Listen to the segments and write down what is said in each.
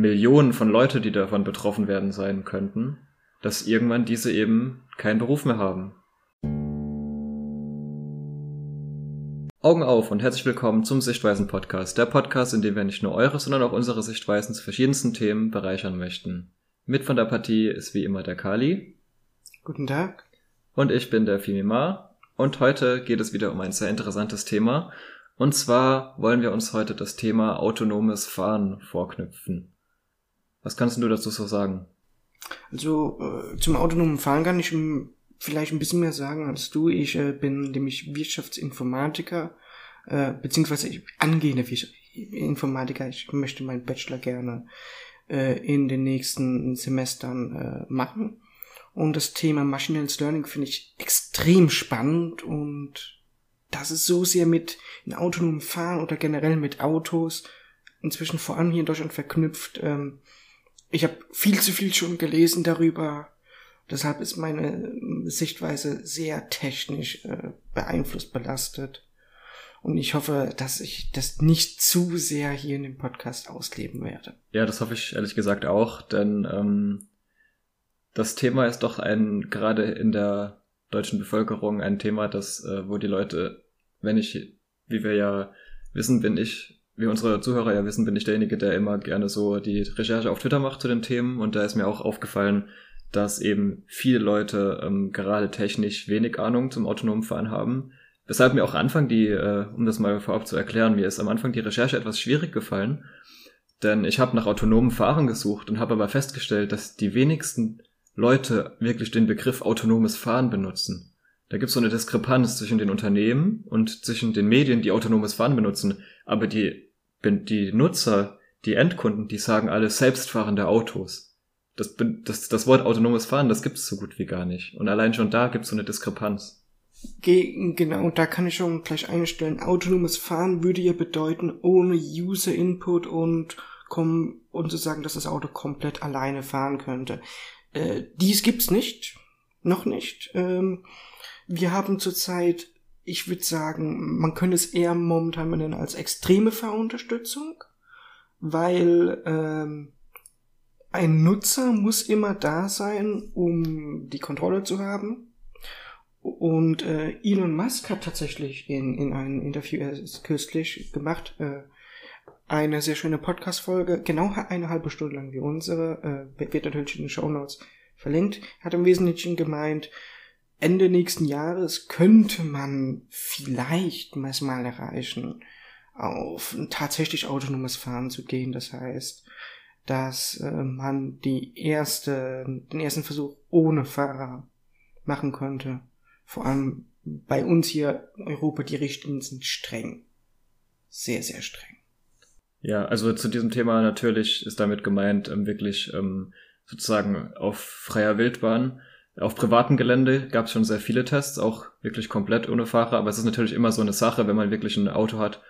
Millionen von Leute, die davon betroffen werden sein könnten, dass irgendwann diese eben keinen Beruf mehr haben. Augen auf und herzlich willkommen zum Sichtweisen Podcast, der Podcast, in dem wir nicht nur eure, sondern auch unsere Sichtweisen zu verschiedensten Themen bereichern möchten. Mit von der Partie ist wie immer der Kali. Guten Tag. Und ich bin der Fimima. Und heute geht es wieder um ein sehr interessantes Thema. Und zwar wollen wir uns heute das Thema autonomes Fahren vorknüpfen. Was kannst du dazu so sagen? Also äh, zum autonomen Fahren kann ich vielleicht ein bisschen mehr sagen als du. Ich äh, bin nämlich Wirtschaftsinformatiker, äh, beziehungsweise ich, angehende Informatiker. Ich möchte meinen Bachelor gerne äh, in den nächsten Semestern äh, machen. Und das Thema Maschinelles Learning finde ich extrem spannend und das ist so sehr mit in autonomem Fahren oder generell mit Autos inzwischen vor allem hier in Deutschland verknüpft. Ähm, ich habe viel zu viel schon gelesen darüber. Deshalb ist meine Sichtweise sehr technisch äh, beeinflusst, belastet. Und ich hoffe, dass ich das nicht zu sehr hier in dem Podcast ausleben werde. Ja, das hoffe ich ehrlich gesagt auch, denn ähm, das Thema ist doch ein, gerade in der deutschen Bevölkerung, ein Thema, das, äh, wo die Leute, wenn ich, wie wir ja wissen, bin ich, wie unsere Zuhörer ja wissen, bin ich derjenige, der immer gerne so die Recherche auf Twitter macht zu den Themen. Und da ist mir auch aufgefallen, dass eben viele Leute ähm, gerade technisch wenig Ahnung zum autonomen Fahren haben Weshalb mir auch Anfang die, äh, um das mal vorab zu erklären, mir ist am Anfang die Recherche etwas schwierig gefallen, denn ich habe nach autonomen Fahren gesucht und habe aber festgestellt, dass die wenigsten Leute wirklich den Begriff autonomes Fahren benutzen. Da gibt es so eine Diskrepanz zwischen den Unternehmen und zwischen den Medien, die autonomes Fahren benutzen, aber die, die Nutzer, die Endkunden, die sagen alle selbstfahrende Autos. Das, das, das Wort autonomes Fahren, das gibt es so gut wie gar nicht. Und allein schon da gibt es so eine Diskrepanz. Genau, da kann ich schon gleich einstellen. Autonomes Fahren würde ja bedeuten, ohne User Input und kommen und zu sagen, dass das Auto komplett alleine fahren könnte. Äh, dies gibt's nicht. Noch nicht. Ähm, wir haben zurzeit, ich würde sagen, man könnte es eher momentan nennen als extreme Fahrunterstützung, weil ähm, ein Nutzer muss immer da sein, um die Kontrolle zu haben. Und äh, Elon Musk hat tatsächlich in, in einem Interview erst kürzlich gemacht, äh, eine sehr schöne Podcast-Folge, genau eine halbe Stunde lang wie unsere, äh, wird natürlich in den Show Notes verlinkt, hat im Wesentlichen gemeint, Ende nächsten Jahres könnte man vielleicht mal erreichen, auf ein tatsächlich autonomes Fahren zu gehen. Das heißt, dass äh, man die erste, den ersten Versuch ohne Fahrer machen könnte vor allem bei uns hier in Europa, die Richtlinien sind streng. Sehr, sehr streng. Ja, also zu diesem Thema natürlich ist damit gemeint, ähm, wirklich ähm, sozusagen auf freier Wildbahn. Auf privatem Gelände gab es schon sehr viele Tests, auch wirklich komplett ohne Fahrer, aber es ist natürlich immer so eine Sache, wenn man wirklich ein Auto hat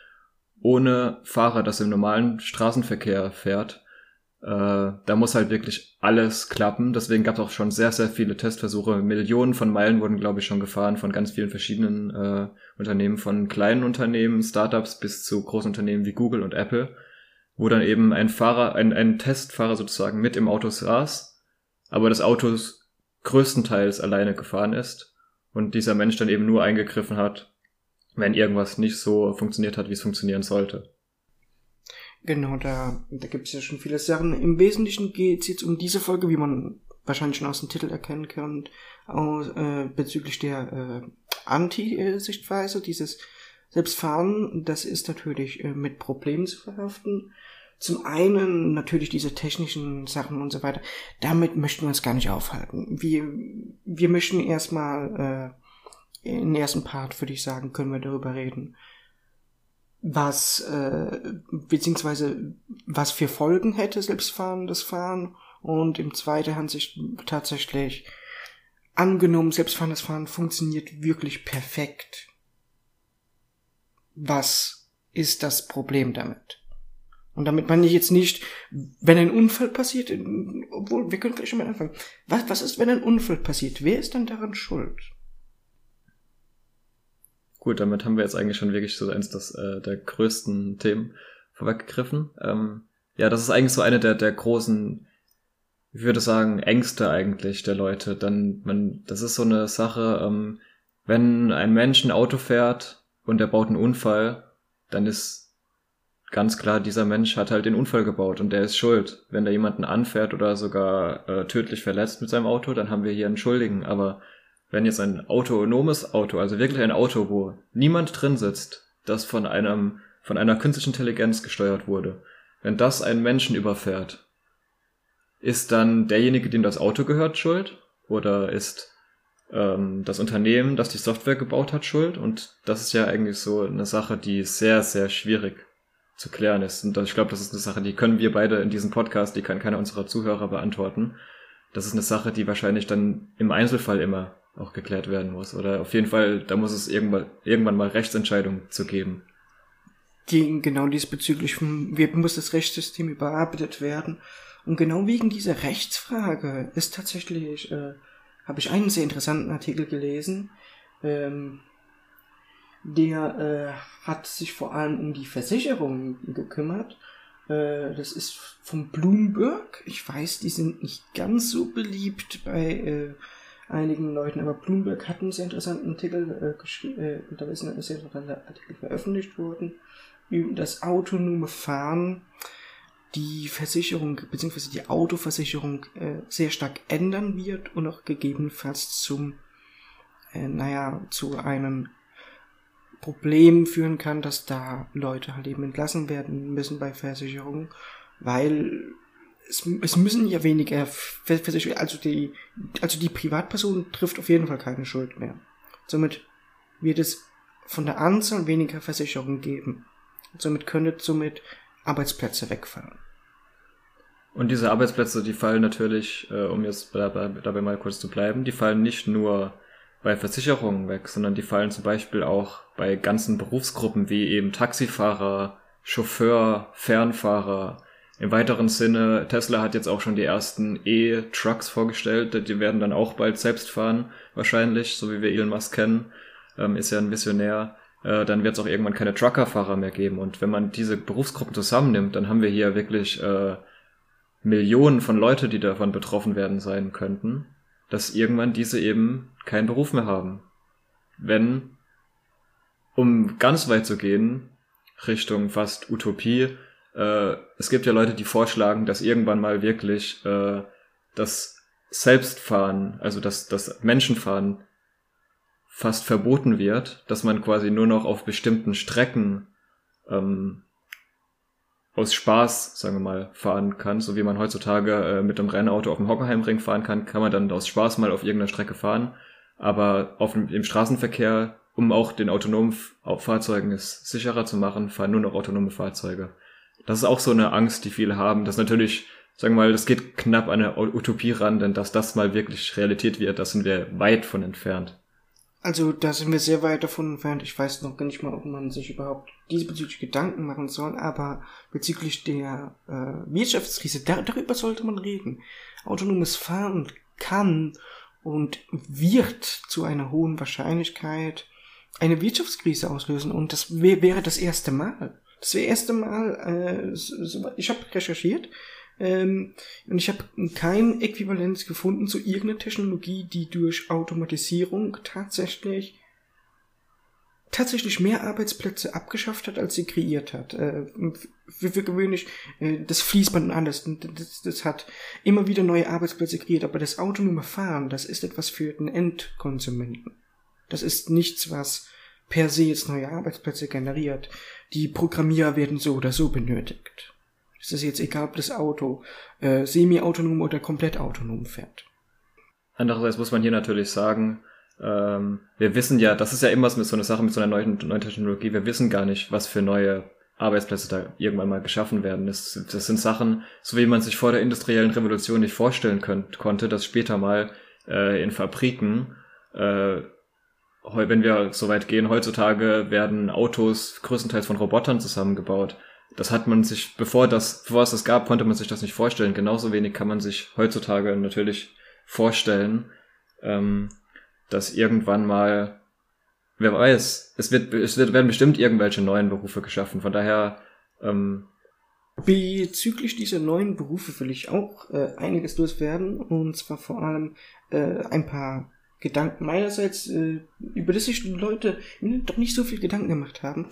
ohne Fahrer, das im normalen Straßenverkehr fährt, äh, da muss halt wirklich alles klappen. Deswegen gab es auch schon sehr, sehr viele Testversuche. Millionen von Meilen wurden, glaube ich, schon gefahren von ganz vielen verschiedenen äh, Unternehmen, von kleinen Unternehmen, Startups bis zu großen Unternehmen wie Google und Apple, wo dann eben ein Fahrer, ein, ein Testfahrer sozusagen mit im Auto saß, aber das Auto größtenteils alleine gefahren ist und dieser Mensch dann eben nur eingegriffen hat, wenn irgendwas nicht so funktioniert hat, wie es funktionieren sollte. Genau, da, da gibt es ja schon viele Sachen. Im Wesentlichen geht es jetzt um diese Folge, wie man wahrscheinlich schon aus dem Titel erkennen kann, aus, äh, bezüglich der äh, Anti-Sichtweise, dieses Selbstfahren, das ist natürlich äh, mit Problemen zu verhaften. Zum einen natürlich diese technischen Sachen und so weiter. Damit möchten wir uns gar nicht aufhalten. Wir, wir möchten erstmal, äh, im ersten Part würde ich sagen, können wir darüber reden, was äh, beziehungsweise was für Folgen hätte selbstfahrendes Fahren und im zweiten Hinsicht tatsächlich angenommen, selbstfahrendes Fahren funktioniert wirklich perfekt. Was ist das Problem damit? Und damit meine ich jetzt nicht, wenn ein Unfall passiert, obwohl wir können gleich schon mal anfangen. Was, was ist, wenn ein Unfall passiert? Wer ist dann daran schuld? Gut, damit haben wir jetzt eigentlich schon wirklich so eins das, äh, der größten Themen vorweggegriffen. Ähm, ja, das ist eigentlich so eine der, der großen, ich würde sagen, Ängste eigentlich der Leute. Dann, man, das ist so eine Sache, ähm, wenn ein Mensch ein Auto fährt und er baut einen Unfall, dann ist ganz klar, dieser Mensch hat halt den Unfall gebaut und der ist schuld. Wenn da jemanden anfährt oder sogar äh, tödlich verletzt mit seinem Auto, dann haben wir hier einen Schuldigen. Aber wenn jetzt ein autonomes Auto, also wirklich ein Auto, wo niemand drin sitzt, das von einem, von einer künstlichen Intelligenz gesteuert wurde, wenn das einen Menschen überfährt, ist dann derjenige, dem das Auto gehört, schuld? Oder ist ähm, das Unternehmen, das die Software gebaut hat, schuld? Und das ist ja eigentlich so eine Sache, die sehr, sehr schwierig zu klären ist. Und ich glaube, das ist eine Sache, die können wir beide in diesem Podcast, die kann keiner unserer Zuhörer beantworten. Das ist eine Sache, die wahrscheinlich dann im Einzelfall immer auch geklärt werden muss. Oder auf jeden Fall, da muss es irgendwann, irgendwann mal Rechtsentscheidungen zu geben. Gegen genau diesbezüglich muss das Rechtssystem überarbeitet werden. Und genau wegen dieser Rechtsfrage ist tatsächlich, äh, habe ich einen sehr interessanten Artikel gelesen, ähm, der äh, hat sich vor allem um die Versicherung gekümmert. Äh, das ist von Bloomberg. Ich weiß, die sind nicht ganz so beliebt bei äh, einigen Leuten, aber Bloomberg hat einen sehr interessanten Artikel äh, geschrieben, äh, da ist ein sehr interessanter Artikel veröffentlicht worden über das autonome Fahren die Versicherung bzw. die Autoversicherung äh, sehr stark ändern wird und auch gegebenenfalls zum, äh, naja, zu einem Problem führen kann, dass da Leute halt eben entlassen werden müssen bei Versicherungen, weil es, es müssen ja weniger Versicherungen, also die, also die Privatperson trifft auf jeden Fall keine Schuld mehr. Somit wird es von der Anzahl weniger Versicherungen geben. Somit könnte somit Arbeitsplätze wegfallen. Und diese Arbeitsplätze, die fallen natürlich, äh, um jetzt dabei, dabei mal kurz zu bleiben, die fallen nicht nur bei Versicherungen weg, sondern die fallen zum Beispiel auch bei ganzen Berufsgruppen wie eben Taxifahrer, Chauffeur, Fernfahrer. Im weiteren Sinne, Tesla hat jetzt auch schon die ersten E-Trucks vorgestellt, die werden dann auch bald selbst fahren, wahrscheinlich, so wie wir Elon Musk kennen, ähm, ist ja ein Visionär. Äh, dann wird es auch irgendwann keine Truckerfahrer mehr geben. Und wenn man diese Berufsgruppen zusammennimmt, dann haben wir hier wirklich äh, Millionen von Leute, die davon betroffen werden sein könnten, dass irgendwann diese eben keinen Beruf mehr haben. Wenn, um ganz weit zu gehen, Richtung fast Utopie, äh, es gibt ja Leute, die vorschlagen, dass irgendwann mal wirklich äh, das Selbstfahren, also das, das Menschenfahren fast verboten wird, dass man quasi nur noch auf bestimmten Strecken ähm, aus Spaß, sagen wir mal, fahren kann, so wie man heutzutage äh, mit einem Rennauto auf dem Hockenheimring fahren kann, kann man dann aus Spaß mal auf irgendeiner Strecke fahren. Aber auf dem, im Straßenverkehr, um auch den autonomen Fahrzeugen es sicherer zu machen, fahren nur noch autonome Fahrzeuge. Das ist auch so eine Angst, die viele haben. Das natürlich, sagen wir mal, das geht knapp an eine Utopie ran, denn dass das mal wirklich Realität wird, das sind wir weit von entfernt. Also da sind wir sehr weit davon entfernt. Ich weiß noch gar nicht mal, ob man sich überhaupt diesbezüglich Gedanken machen soll, aber bezüglich der äh, Wirtschaftskrise, da, darüber sollte man reden. Autonomes Fahren kann und wird zu einer hohen Wahrscheinlichkeit eine Wirtschaftskrise auslösen und das wär, wäre das erste Mal. Das wäre das erste Mal, äh, ich habe recherchiert, ähm, und ich habe kein Äquivalenz gefunden zu irgendeiner Technologie, die durch Automatisierung tatsächlich tatsächlich mehr Arbeitsplätze abgeschafft hat, als sie kreiert hat. Äh, für, für gewöhnlich äh, das Fließband und alles, das, das hat immer wieder neue Arbeitsplätze kreiert, aber das autonome Fahren, das ist etwas für den Endkonsumenten. Das ist nichts, was per se jetzt neue Arbeitsplätze generiert. Die Programmierer werden so oder so benötigt. Es ist jetzt egal, ob das Auto äh, semi-autonom oder komplett autonom fährt. Andererseits muss man hier natürlich sagen, ähm, wir wissen ja, das ist ja immer so eine Sache mit so einer neuen, neuen Technologie, wir wissen gar nicht, was für neue Arbeitsplätze da irgendwann mal geschaffen werden. Das, das sind Sachen, so wie man sich vor der industriellen Revolution nicht vorstellen könnt, konnte, dass später mal äh, in Fabriken, äh, wenn wir so weit gehen, heutzutage werden Autos größtenteils von Robotern zusammengebaut das hat man sich, bevor das, bevor es das gab, konnte man sich das nicht vorstellen. Genauso wenig kann man sich heutzutage natürlich vorstellen, ähm, dass irgendwann mal, wer weiß, es wird, es werden bestimmt irgendwelche neuen Berufe geschaffen. Von daher, ähm, Bezüglich dieser neuen Berufe will ich auch äh, einiges loswerden und zwar vor allem äh, ein paar Gedanken meinerseits, äh, über das sich die Leute doch nicht so viel Gedanken gemacht haben.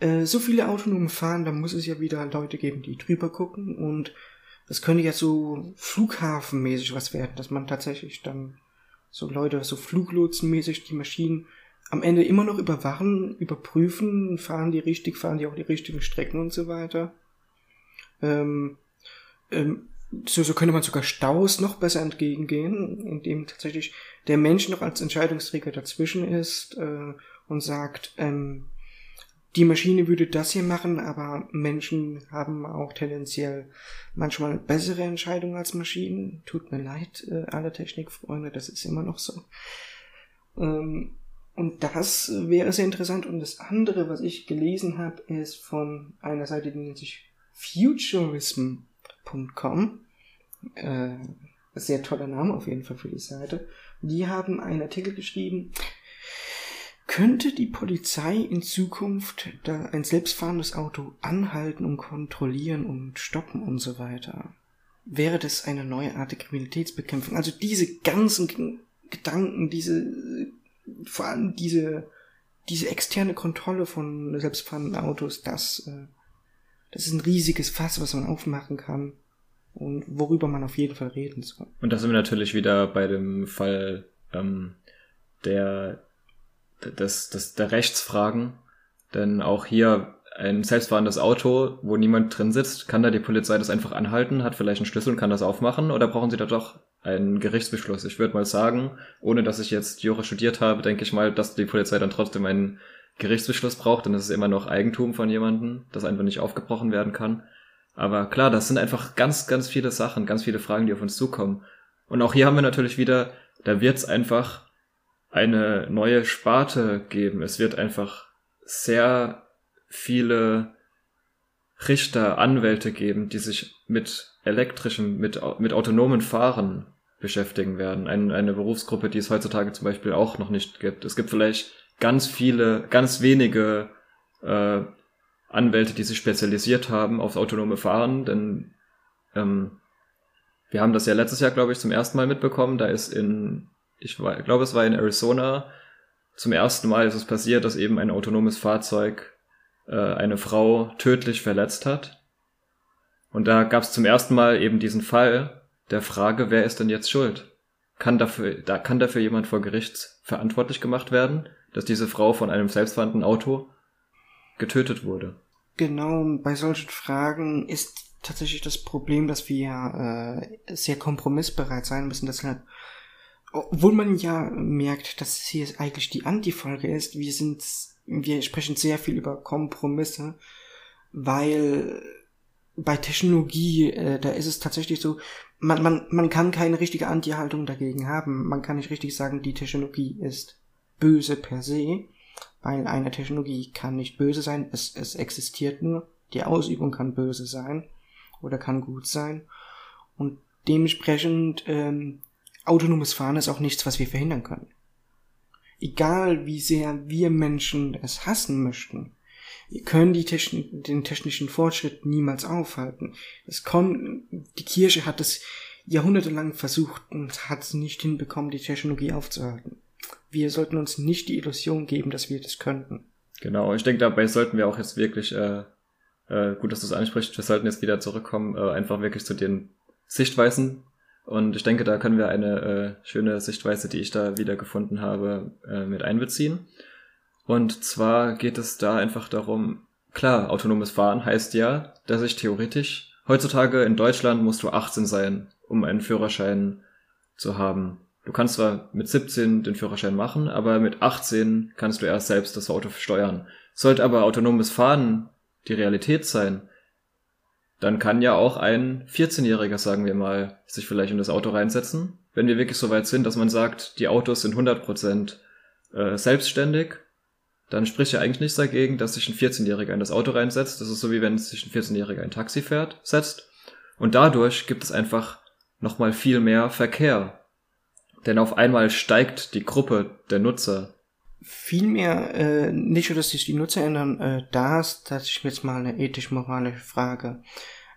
Äh, so viele autonome Fahren, da muss es ja wieder Leute geben, die drüber gucken und das könnte ja so flughafenmäßig was werden, dass man tatsächlich dann so Leute, so Fluglotsenmäßig die Maschinen am Ende immer noch überwachen, überprüfen, fahren die richtig, fahren die auch die richtigen Strecken und so weiter. Ähm, ähm, so, so könnte man sogar Staus noch besser entgegengehen, indem tatsächlich der Mensch noch als Entscheidungsträger dazwischen ist äh, und sagt, ähm, die Maschine würde das hier machen, aber Menschen haben auch tendenziell manchmal bessere Entscheidungen als Maschinen. Tut mir leid, äh, alle Technikfreunde, das ist immer noch so. Ähm, und das wäre sehr interessant. Und das andere, was ich gelesen habe, ist von einer Seite, die nennt sich futurism.com. Äh, sehr toller Name auf jeden Fall für die Seite. Die haben einen Artikel geschrieben, könnte die Polizei in Zukunft da ein selbstfahrendes Auto anhalten und kontrollieren und stoppen und so weiter? Wäre das eine neue Art der Kriminalitätsbekämpfung? Also diese ganzen Gedanken, diese, vor allem diese, diese externe Kontrolle von selbstfahrenden Autos, das, äh, das ist ein riesiges Fass, was man aufmachen kann und worüber man auf jeden Fall reden soll. Und da sind wir natürlich wieder bei dem Fall ähm, der, des, des, der Rechtsfragen. Denn auch hier ein selbstfahrendes Auto, wo niemand drin sitzt, kann da die Polizei das einfach anhalten, hat vielleicht einen Schlüssel und kann das aufmachen oder brauchen sie da doch einen Gerichtsbeschluss? Ich würde mal sagen, ohne dass ich jetzt Jura studiert habe, denke ich mal, dass die Polizei dann trotzdem einen Gerichtsbeschluss braucht, denn es ist immer noch Eigentum von jemandem, das einfach nicht aufgebrochen werden kann. Aber klar, das sind einfach ganz, ganz viele Sachen, ganz viele Fragen, die auf uns zukommen. Und auch hier haben wir natürlich wieder, da wird es einfach eine neue Sparte geben. Es wird einfach sehr viele Richter, Anwälte geben, die sich mit elektrischem, mit, mit autonomen Fahren beschäftigen werden. Ein, eine Berufsgruppe, die es heutzutage zum Beispiel auch noch nicht gibt. Es gibt vielleicht ganz viele, ganz wenige äh, Anwälte, die sich spezialisiert haben auf autonome Fahren, denn ähm, wir haben das ja letztes Jahr, glaube ich, zum ersten Mal mitbekommen. Da ist in, ich glaube, es war in Arizona, zum ersten Mal ist es passiert, dass eben ein autonomes Fahrzeug äh, eine Frau tödlich verletzt hat. Und da gab es zum ersten Mal eben diesen Fall der Frage, wer ist denn jetzt schuld? Kann dafür, da kann dafür jemand vor Gericht verantwortlich gemacht werden, dass diese Frau von einem selbstfahrenden Auto getötet wurde. Genau, bei solchen Fragen ist tatsächlich das Problem, dass wir äh, sehr kompromissbereit sein müssen. Deshalb, obwohl man ja merkt, dass es hier eigentlich die Anti-Folge ist, wir sind, wir sprechen sehr viel über Kompromisse, weil bei Technologie, äh, da ist es tatsächlich so, man, man, man kann keine richtige Anti-Haltung dagegen haben. Man kann nicht richtig sagen, die Technologie ist böse per se weil eine Technologie kann nicht böse sein, es, es existiert nur, die Ausübung kann böse sein oder kann gut sein und dementsprechend ähm, autonomes Fahren ist auch nichts, was wir verhindern können. Egal wie sehr wir Menschen es hassen möchten, wir können die Techn den technischen Fortschritt niemals aufhalten. Es kon die Kirche hat es jahrhundertelang versucht und hat es nicht hinbekommen, die Technologie aufzuhalten wir sollten uns nicht die Illusion geben, dass wir das könnten. Genau, ich denke, dabei sollten wir auch jetzt wirklich, äh, äh, gut, dass du es ansprichst, wir sollten jetzt wieder zurückkommen, äh, einfach wirklich zu den Sichtweisen. Und ich denke, da können wir eine äh, schöne Sichtweise, die ich da wieder gefunden habe, äh, mit einbeziehen. Und zwar geht es da einfach darum, klar, autonomes Fahren heißt ja, dass ich theoretisch, heutzutage in Deutschland musst du 18 sein, um einen Führerschein zu haben. Du kannst zwar mit 17 den Führerschein machen, aber mit 18 kannst du erst selbst das Auto steuern. Sollte aber autonomes Fahren die Realität sein, dann kann ja auch ein 14-Jähriger, sagen wir mal, sich vielleicht in das Auto reinsetzen. Wenn wir wirklich so weit sind, dass man sagt, die Autos sind 100% äh, selbstständig, dann spricht ja eigentlich nichts dagegen, dass sich ein 14-Jähriger in das Auto reinsetzt. Das ist so wie wenn sich ein 14-Jähriger ein Taxi fährt, setzt. Und dadurch gibt es einfach nochmal viel mehr Verkehr denn auf einmal steigt die Gruppe der Nutzer. Vielmehr äh, nicht nur, dass sich die Nutzer ändern, äh, da ist tatsächlich jetzt mal eine ethisch-moralische Frage.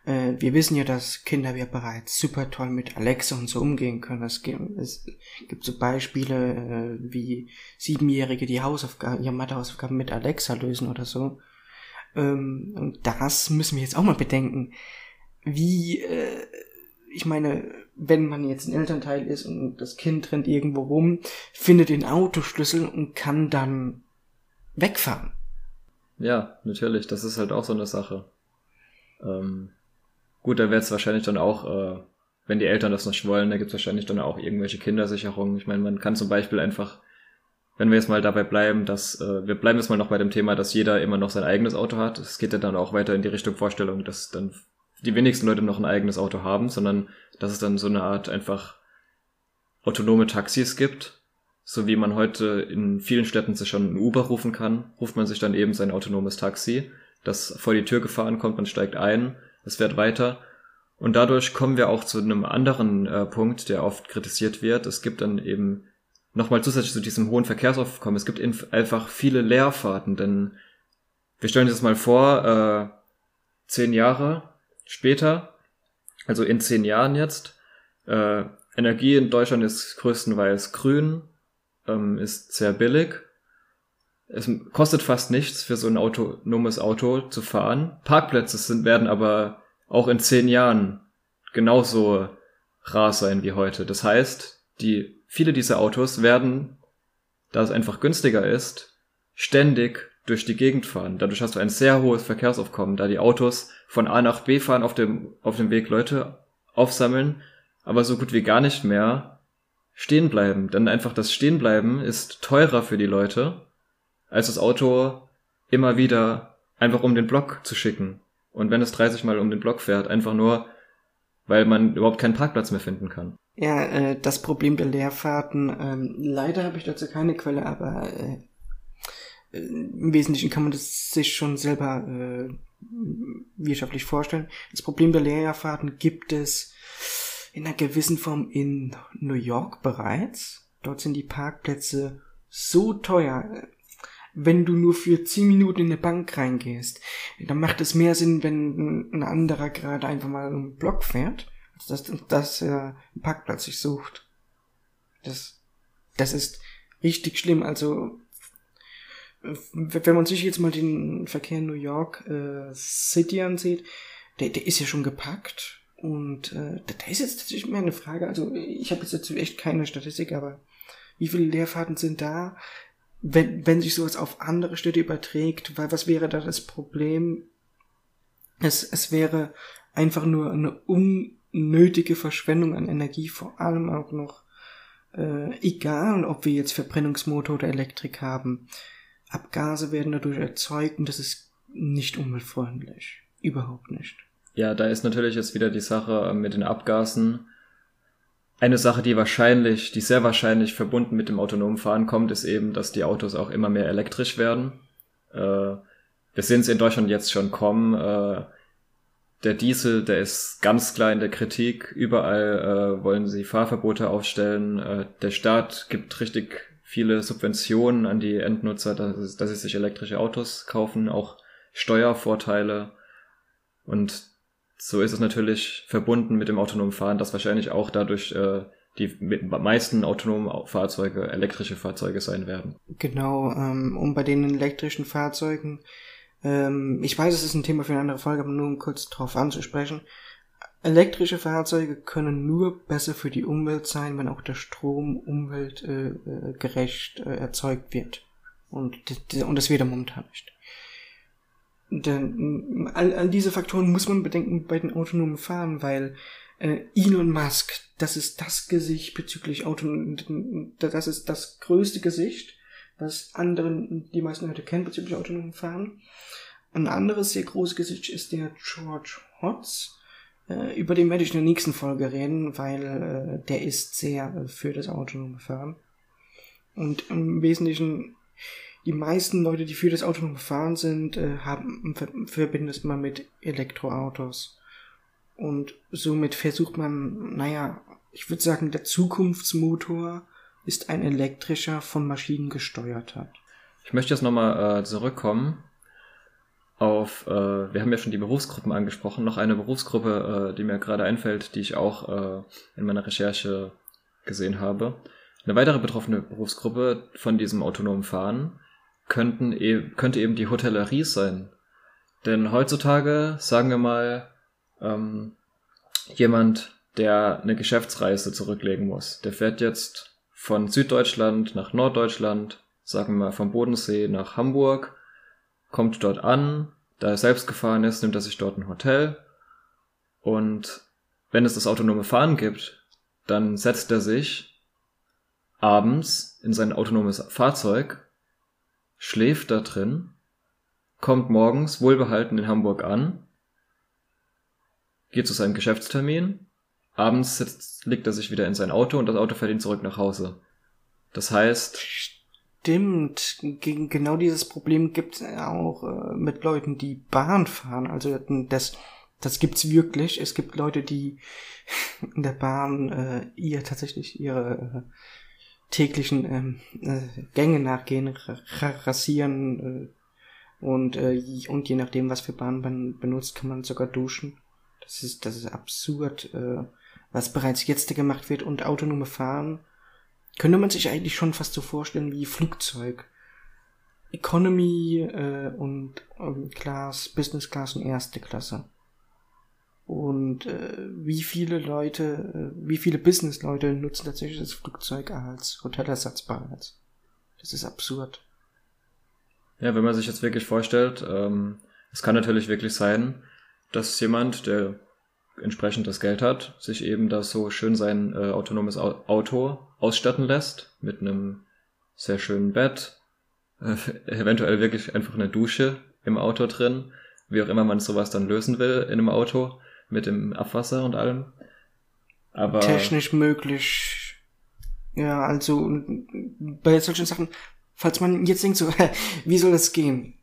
Äh, wir wissen ja, dass Kinder wir bereits super toll mit Alexa und so umgehen können. Es gibt, es gibt so Beispiele, äh, wie Siebenjährige die Hausaufgaben, ihre Mathehausaufgaben mit Alexa lösen oder so. Ähm, und das müssen wir jetzt auch mal bedenken. Wie, äh, ich meine, wenn man jetzt ein Elternteil ist und das Kind rennt irgendwo rum, findet den Autoschlüssel und kann dann wegfahren. Ja, natürlich, das ist halt auch so eine Sache. Ähm, gut, da wird es wahrscheinlich dann auch, äh, wenn die Eltern das nicht wollen, da gibt es wahrscheinlich dann auch irgendwelche Kindersicherungen. Ich meine, man kann zum Beispiel einfach, wenn wir jetzt mal dabei bleiben, dass, äh, wir bleiben jetzt mal noch bei dem Thema, dass jeder immer noch sein eigenes Auto hat. Es geht ja dann auch weiter in die Richtung Vorstellung, dass dann die wenigsten Leute noch ein eigenes Auto haben, sondern dass es dann so eine Art einfach autonome Taxis gibt, so wie man heute in vielen Städten sich schon ein Uber rufen kann, ruft man sich dann eben sein autonomes Taxi, das vor die Tür gefahren kommt, man steigt ein, es fährt weiter. Und dadurch kommen wir auch zu einem anderen äh, Punkt, der oft kritisiert wird. Es gibt dann eben nochmal zusätzlich zu diesem hohen Verkehrsaufkommen, es gibt einfach viele Leerfahrten, denn wir stellen uns das mal vor, äh, zehn Jahre später, also in zehn Jahren jetzt, äh, Energie in Deutschland ist größtenteils grün, ähm, ist sehr billig. Es kostet fast nichts für so ein autonomes Auto zu fahren. Parkplätze sind, werden aber auch in zehn Jahren genauso rar sein wie heute. Das heißt, die, viele dieser Autos werden, da es einfach günstiger ist, ständig durch die Gegend fahren. Dadurch hast du ein sehr hohes Verkehrsaufkommen, da die Autos von A nach B fahren, auf dem, auf dem Weg Leute aufsammeln, aber so gut wie gar nicht mehr stehen bleiben. Denn einfach das Stehenbleiben ist teurer für die Leute, als das Auto immer wieder einfach um den Block zu schicken. Und wenn es 30 Mal um den Block fährt, einfach nur, weil man überhaupt keinen Parkplatz mehr finden kann. Ja, äh, das Problem der Leerfahrten, ähm, leider habe ich dazu keine Quelle, aber äh, im Wesentlichen kann man das sich schon selber äh, wirtschaftlich vorstellen. Das Problem der Leerfahrten gibt es in einer gewissen Form in New York bereits. Dort sind die Parkplätze so teuer. Wenn du nur für 10 Minuten in eine Bank reingehst, dann macht es mehr Sinn, wenn ein anderer gerade einfach mal einen Block fährt, als dass, dass er einen Parkplatz sich sucht. Das, das ist richtig schlimm. Also, wenn man sich jetzt mal den Verkehr in New York äh, City ansieht, der, der ist ja schon gepackt und äh, da ist jetzt tatsächlich mehr eine Frage, also ich habe jetzt dazu echt keine Statistik, aber wie viele Leerfahrten sind da? Wenn, wenn sich sowas auf andere Städte überträgt, weil was wäre da das Problem? Es, es wäre einfach nur eine unnötige Verschwendung an Energie, vor allem auch noch, äh, egal ob wir jetzt Verbrennungsmotor oder Elektrik haben. Abgase werden dadurch erzeugt und das ist nicht umweltfreundlich. Überhaupt nicht. Ja, da ist natürlich jetzt wieder die Sache mit den Abgasen. Eine Sache, die wahrscheinlich, die sehr wahrscheinlich verbunden mit dem autonomen Fahren kommt, ist eben, dass die Autos auch immer mehr elektrisch werden. Äh, wir sehen es in Deutschland jetzt schon kommen. Äh, der Diesel, der ist ganz klar in der Kritik. Überall äh, wollen sie Fahrverbote aufstellen. Äh, der Staat gibt richtig viele Subventionen an die Endnutzer, dass, dass sie sich elektrische Autos kaufen, auch Steuervorteile. Und so ist es natürlich verbunden mit dem autonomen Fahren, dass wahrscheinlich auch dadurch äh, die meisten autonomen Fahrzeuge elektrische Fahrzeuge sein werden. Genau, ähm, und bei den elektrischen Fahrzeugen, ähm, ich weiß, es ist ein Thema für eine andere Folge, aber nur um kurz drauf anzusprechen. Elektrische Fahrzeuge können nur besser für die Umwelt sein, wenn auch der Strom umweltgerecht äh, äh, erzeugt wird. Und, das wird er momentan nicht. Denn all, diese Faktoren muss man bedenken bei den autonomen Fahren, weil äh, Elon Musk, das ist das Gesicht bezüglich autonomen, das ist das größte Gesicht, was anderen, die meisten Leute kennen bezüglich autonomen Fahren. Ein anderes sehr großes Gesicht ist der George Hotz. Äh, über den werde ich in der nächsten Folge reden, weil äh, der ist sehr äh, für das autonome Fahren. Und im Wesentlichen die meisten Leute, die für das autonome Fahren sind, äh, haben, verbinden es immer mit Elektroautos. Und somit versucht man, naja, ich würde sagen, der Zukunftsmotor ist ein elektrischer, von Maschinen gesteuerter. Ich möchte jetzt nochmal äh, zurückkommen. Auf, äh, wir haben ja schon die Berufsgruppen angesprochen, noch eine Berufsgruppe, äh, die mir gerade einfällt, die ich auch äh, in meiner Recherche gesehen habe. Eine weitere betroffene Berufsgruppe von diesem autonomen Fahren könnten e könnte eben die Hotellerie sein. Denn heutzutage, sagen wir mal, ähm, jemand, der eine Geschäftsreise zurücklegen muss, der fährt jetzt von Süddeutschland nach Norddeutschland, sagen wir mal vom Bodensee nach Hamburg, kommt dort an, da er selbst gefahren ist, nimmt er sich dort ein Hotel und wenn es das autonome Fahren gibt, dann setzt er sich abends in sein autonomes Fahrzeug, schläft da drin, kommt morgens wohlbehalten in Hamburg an, geht zu seinem Geschäftstermin, abends sitzt, legt er sich wieder in sein Auto und das Auto fährt ihn zurück nach Hause. Das heißt. Stimmt, gegen genau dieses Problem gibt es auch äh, mit Leuten, die Bahn fahren. Also das, das gibt's wirklich. Es gibt Leute, die in der Bahn äh, ihr tatsächlich ihre äh, täglichen ähm, äh, Gänge nachgehen, rasieren äh, und, und je nachdem, was für Bahn man benutzt, kann man sogar duschen. Das ist, das ist absurd, was bereits jetzt gemacht wird und autonome Fahren könnte man sich eigentlich schon fast so vorstellen wie Flugzeug. Economy äh, und ähm, Class, Business Class und erste Klasse. Und äh, wie viele Leute, äh, wie viele Business-Leute nutzen tatsächlich das Flugzeug als Hotelersatzbar bereits? Das ist absurd. Ja, wenn man sich jetzt wirklich vorstellt, ähm, es kann natürlich wirklich sein, dass jemand, der entsprechend das Geld hat, sich eben da so schön sein äh, autonomes Auto ausstatten lässt mit einem sehr schönen Bett, äh, eventuell wirklich einfach eine Dusche im Auto drin, wie auch immer man sowas dann lösen will in einem Auto mit dem Abwasser und allem. Aber technisch möglich. Ja, also bei solchen Sachen, falls man jetzt denkt so, wie soll das gehen?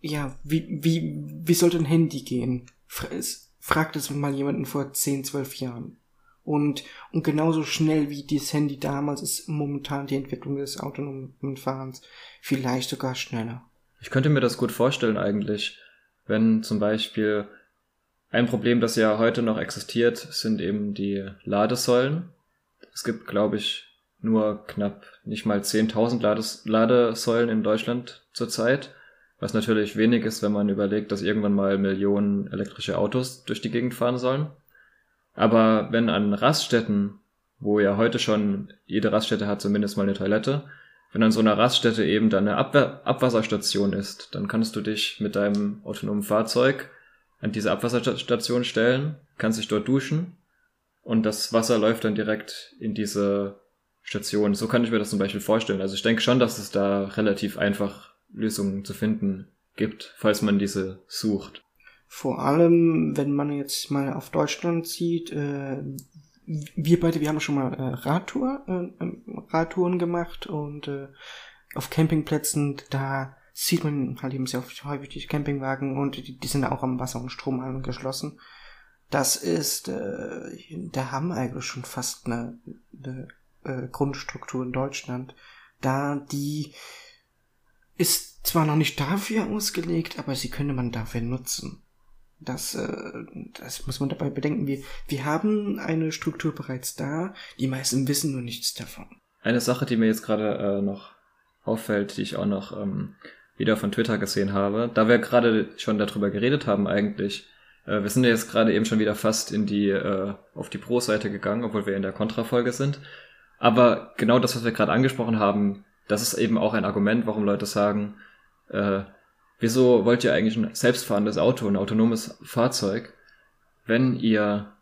Ja, wie wie wie sollte ein Handy gehen? Fragt es mal jemanden vor 10, 12 Jahren. Und, und genauso schnell wie dieses Handy damals ist momentan die Entwicklung des autonomen Fahrens. Vielleicht sogar schneller. Ich könnte mir das gut vorstellen eigentlich, wenn zum Beispiel ein Problem, das ja heute noch existiert, sind eben die Ladesäulen. Es gibt, glaube ich, nur knapp nicht mal 10.000 Lades Ladesäulen in Deutschland zurzeit, was natürlich wenig ist, wenn man überlegt, dass irgendwann mal Millionen elektrische Autos durch die Gegend fahren sollen. Aber wenn an Raststätten, wo ja heute schon jede Raststätte hat zumindest mal eine Toilette, wenn an so einer Raststätte eben dann eine Abwehr Abwasserstation ist, dann kannst du dich mit deinem autonomen Fahrzeug an diese Abwasserstation stellen, kannst dich dort duschen und das Wasser läuft dann direkt in diese Station. So kann ich mir das zum Beispiel vorstellen. Also ich denke schon, dass es da relativ einfach Lösungen zu finden gibt, falls man diese sucht. Vor allem, wenn man jetzt mal auf Deutschland sieht, äh, wir beide, wir haben schon mal äh, Radtour, äh, ähm, Radtouren gemacht und äh, auf Campingplätzen, da sieht man halt eben sehr häufig die Campingwagen und die, die sind auch am Wasser und Strom angeschlossen. Das ist, äh, da haben wir eigentlich schon fast eine, eine äh, Grundstruktur in Deutschland, da die ist zwar noch nicht dafür ausgelegt, aber sie könnte man dafür nutzen. Das, äh, das muss man dabei bedenken. Wir, wir haben eine Struktur bereits da, die meisten wissen nur nichts davon. Eine Sache, die mir jetzt gerade äh, noch auffällt, die ich auch noch ähm, wieder von Twitter gesehen habe, da wir gerade schon darüber geredet haben eigentlich, äh, wir sind ja jetzt gerade eben schon wieder fast in die, äh, auf die Pro-Seite gegangen, obwohl wir in der Kontra-Folge sind. Aber genau das, was wir gerade angesprochen haben, das ist eben auch ein Argument, warum Leute sagen, äh, wieso wollt ihr eigentlich ein selbstfahrendes Auto, ein autonomes Fahrzeug, wenn ihr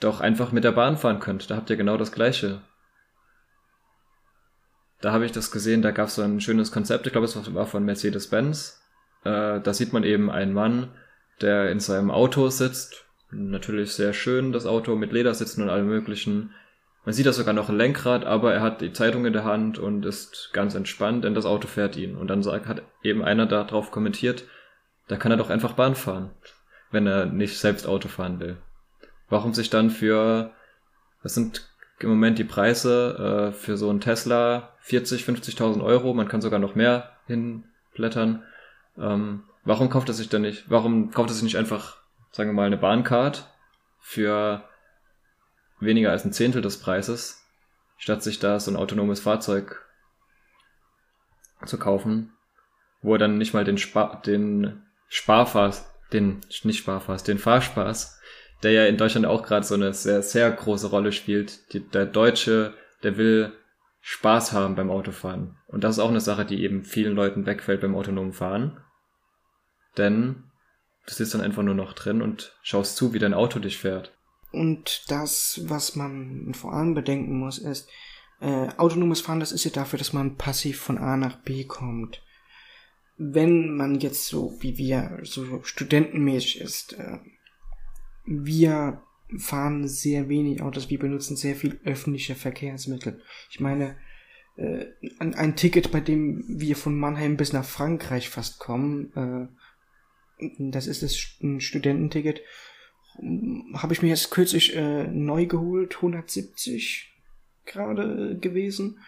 doch einfach mit der Bahn fahren könnt? Da habt ihr genau das Gleiche. Da habe ich das gesehen, da gab es so ein schönes Konzept, ich glaube, es war von Mercedes-Benz. Äh, da sieht man eben einen Mann, der in seinem Auto sitzt. Natürlich sehr schön, das Auto mit Ledersitzen und allem möglichen. Man sieht da sogar noch ein Lenkrad, aber er hat die Zeitung in der Hand und ist ganz entspannt, denn das Auto fährt ihn. Und dann sagt, hat eben einer da drauf kommentiert, da kann er doch einfach Bahn fahren, wenn er nicht selbst Auto fahren will. Warum sich dann für, was sind im Moment die Preise äh, für so ein Tesla 40, 50.000 Euro, man kann sogar noch mehr hinblättern. Ähm, warum kauft er sich dann nicht, warum kauft er sich nicht einfach, sagen wir mal, eine Bahncard für weniger als ein Zehntel des Preises, statt sich da so ein autonomes Fahrzeug zu kaufen, wo er dann nicht mal den, Spar den Sparfass, den, nicht Sparfass, den Fahrspaß, der ja in Deutschland auch gerade so eine sehr, sehr große Rolle spielt. Die, der Deutsche, der will Spaß haben beim Autofahren. Und das ist auch eine Sache, die eben vielen Leuten wegfällt beim autonomen Fahren. Denn du sitzt dann einfach nur noch drin und schaust zu, wie dein Auto dich fährt. Und das, was man vor allem bedenken muss, ist, äh, autonomes Fahren, das ist ja dafür, dass man passiv von A nach B kommt. Wenn man jetzt so, wie wir, so studentenmäßig ist, äh, wir fahren sehr wenig Autos, wir benutzen sehr viel öffentliche Verkehrsmittel. Ich meine, äh, ein, ein Ticket, bei dem wir von Mannheim bis nach Frankreich fast kommen, äh, das ist das ein Studententicket, habe ich mir jetzt kürzlich äh, neu geholt, 170 gerade gewesen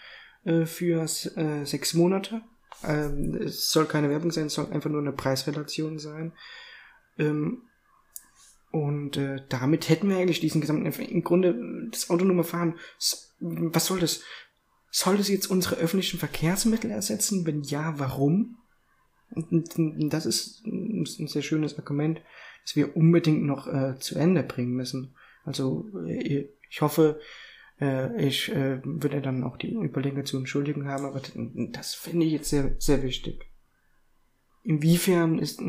äh, für äh, sechs Monate. Ähm, es soll keine Werbung sein, es soll einfach nur eine Preisrelation sein. Ähm, und äh, damit hätten wir eigentlich diesen gesamten, im Grunde das autonome Fahren, was soll das? Soll das jetzt unsere öffentlichen Verkehrsmittel ersetzen? Wenn ja, warum? Und das ist ein sehr schönes Argument, das wir unbedingt noch äh, zu Ende bringen müssen. Also äh, ich hoffe, äh, ich äh, würde dann auch die Überlegung zu entschuldigen haben, aber das finde ich jetzt sehr, sehr wichtig. Inwiefern ist,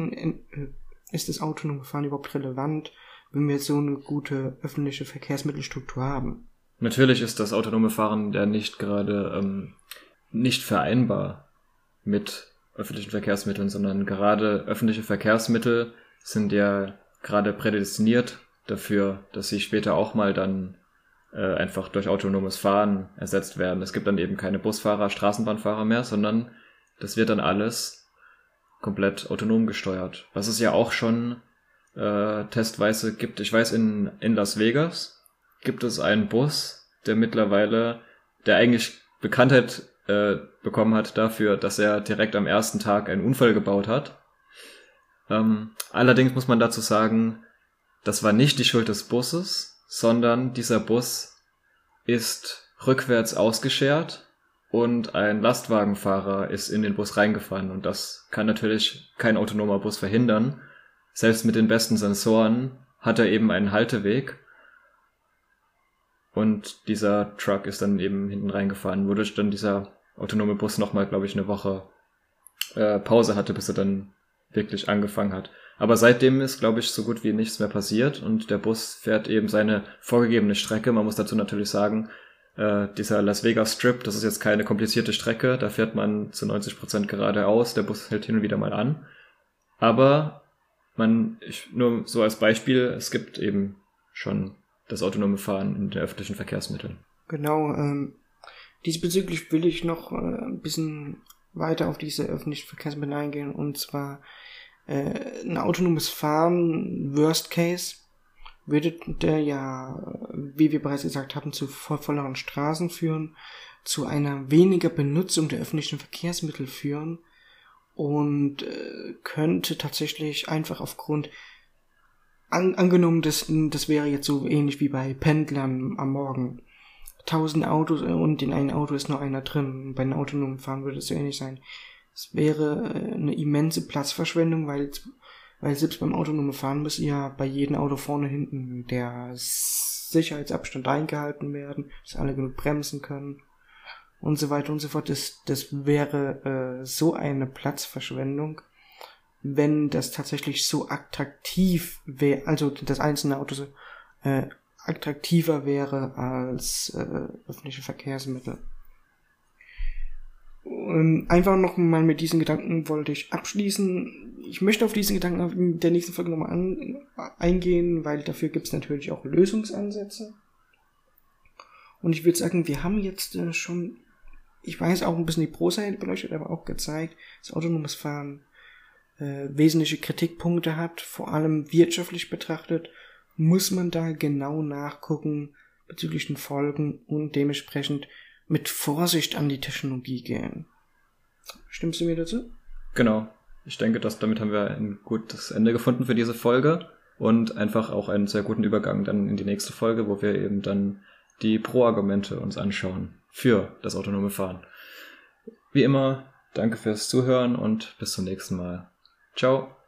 ist das autonome Fahren überhaupt relevant, wenn wir so eine gute öffentliche Verkehrsmittelstruktur haben? Natürlich ist das autonome Fahren ja nicht gerade ähm, nicht vereinbar mit öffentlichen Verkehrsmitteln, sondern gerade öffentliche Verkehrsmittel sind ja gerade prädestiniert dafür, dass sie später auch mal dann äh, einfach durch autonomes Fahren ersetzt werden. Es gibt dann eben keine Busfahrer, Straßenbahnfahrer mehr, sondern das wird dann alles komplett autonom gesteuert. Was es ja auch schon äh, testweise gibt. Ich weiß, in, in Las Vegas gibt es einen Bus, der mittlerweile, der eigentlich Bekanntheit äh, bekommen hat dafür, dass er direkt am ersten Tag einen Unfall gebaut hat. Ähm, allerdings muss man dazu sagen, das war nicht die Schuld des Busses, sondern dieser Bus ist rückwärts ausgeschert und ein Lastwagenfahrer ist in den Bus reingefahren und das kann natürlich kein autonomer Bus verhindern. Selbst mit den besten Sensoren hat er eben einen Halteweg und dieser Truck ist dann eben hinten reingefahren, wodurch dann dieser autonome Bus nochmal, glaube ich, eine Woche äh, Pause hatte, bis er dann wirklich angefangen hat. Aber seitdem ist, glaube ich, so gut wie nichts mehr passiert und der Bus fährt eben seine vorgegebene Strecke. Man muss dazu natürlich sagen, äh, dieser Las Vegas Strip, das ist jetzt keine komplizierte Strecke, da fährt man zu 90 Prozent geradeaus, der Bus hält hin und wieder mal an. Aber man, ich, nur so als Beispiel, es gibt eben schon das autonome Fahren in den öffentlichen Verkehrsmitteln. Genau, ähm, diesbezüglich will ich noch äh, ein bisschen weiter auf diese öffentlichen Verkehrsmittel eingehen und zwar äh, ein autonomes Fahren, Worst Case, würde der ja, wie wir bereits gesagt haben, zu volleren Straßen führen, zu einer weniger Benutzung der öffentlichen Verkehrsmittel führen und äh, könnte tatsächlich einfach aufgrund an, angenommen, das, das wäre jetzt so ähnlich wie bei Pendlern am Morgen. Tausend Autos und in einem Auto ist nur einer drin. Bei einem autonomen Fahren würde es so ähnlich sein. Es wäre äh, eine immense Platzverschwendung, weil, weil selbst beim autonomen Fahren muss ja bei jedem Auto vorne hinten der Sicherheitsabstand eingehalten werden, dass alle genug bremsen können und so weiter und so fort. Das, das wäre äh, so eine Platzverschwendung, wenn das tatsächlich so attraktiv wäre, also das einzelne Auto so äh, attraktiver wäre als äh, öffentliche Verkehrsmittel. Und einfach noch mal mit diesen Gedanken wollte ich abschließen. Ich möchte auf diesen Gedanken in der nächsten Folge nochmal an, eingehen, weil dafür gibt es natürlich auch Lösungsansätze. Und ich würde sagen, wir haben jetzt äh, schon, ich weiß auch ein bisschen die Pro-Seite beleuchtet, aber auch gezeigt, dass autonomes Fahren äh, wesentliche Kritikpunkte hat, vor allem wirtschaftlich betrachtet, muss man da genau nachgucken bezüglich den Folgen und dementsprechend mit Vorsicht an die Technologie gehen. Stimmst du mir dazu? Genau. ich denke, dass damit haben wir ein gutes Ende gefunden für diese Folge und einfach auch einen sehr guten Übergang dann in die nächste Folge, wo wir eben dann die Pro-Argumente uns anschauen für das autonome Fahren. Wie immer, danke fürs Zuhören und bis zum nächsten Mal. Ciao.